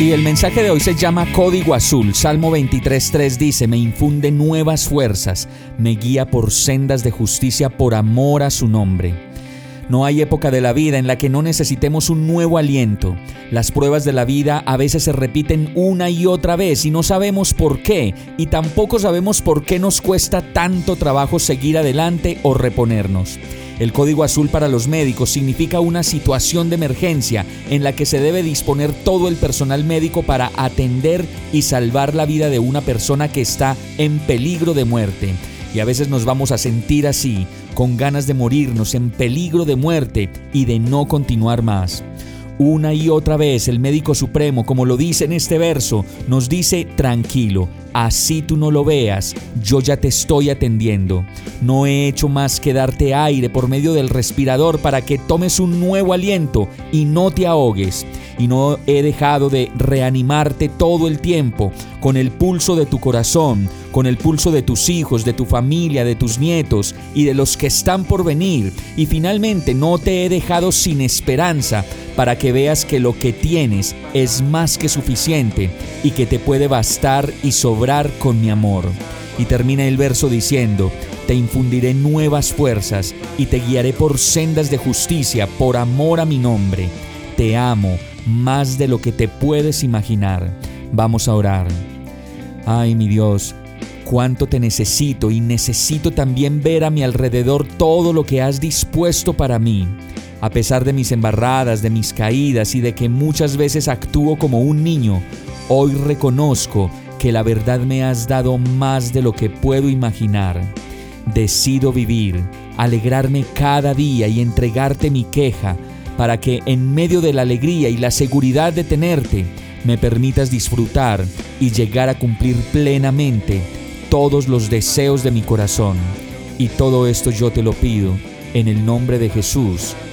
Y el mensaje de hoy se llama Código Azul. Salmo 23.3 dice, me infunde nuevas fuerzas, me guía por sendas de justicia por amor a su nombre. No hay época de la vida en la que no necesitemos un nuevo aliento. Las pruebas de la vida a veces se repiten una y otra vez y no sabemos por qué, y tampoco sabemos por qué nos cuesta tanto trabajo seguir adelante o reponernos. El código azul para los médicos significa una situación de emergencia en la que se debe disponer todo el personal médico para atender y salvar la vida de una persona que está en peligro de muerte. Y a veces nos vamos a sentir así, con ganas de morirnos, en peligro de muerte y de no continuar más. Una y otra vez el médico supremo, como lo dice en este verso, nos dice, tranquilo, así tú no lo veas, yo ya te estoy atendiendo. No he hecho más que darte aire por medio del respirador para que tomes un nuevo aliento y no te ahogues y no he dejado de reanimarte todo el tiempo con el pulso de tu corazón, con el pulso de tus hijos, de tu familia, de tus nietos y de los que están por venir. Y finalmente no te he dejado sin esperanza para que veas que lo que tienes es más que suficiente y que te puede bastar y sobrar con mi amor. Y termina el verso diciendo, te infundiré nuevas fuerzas y te guiaré por sendas de justicia por amor a mi nombre. Te amo más de lo que te puedes imaginar. Vamos a orar. Ay, mi Dios, cuánto te necesito y necesito también ver a mi alrededor todo lo que has dispuesto para mí. A pesar de mis embarradas, de mis caídas y de que muchas veces actúo como un niño, hoy reconozco que la verdad me has dado más de lo que puedo imaginar. Decido vivir, alegrarme cada día y entregarte mi queja para que en medio de la alegría y la seguridad de tenerte, me permitas disfrutar y llegar a cumplir plenamente todos los deseos de mi corazón. Y todo esto yo te lo pido en el nombre de Jesús.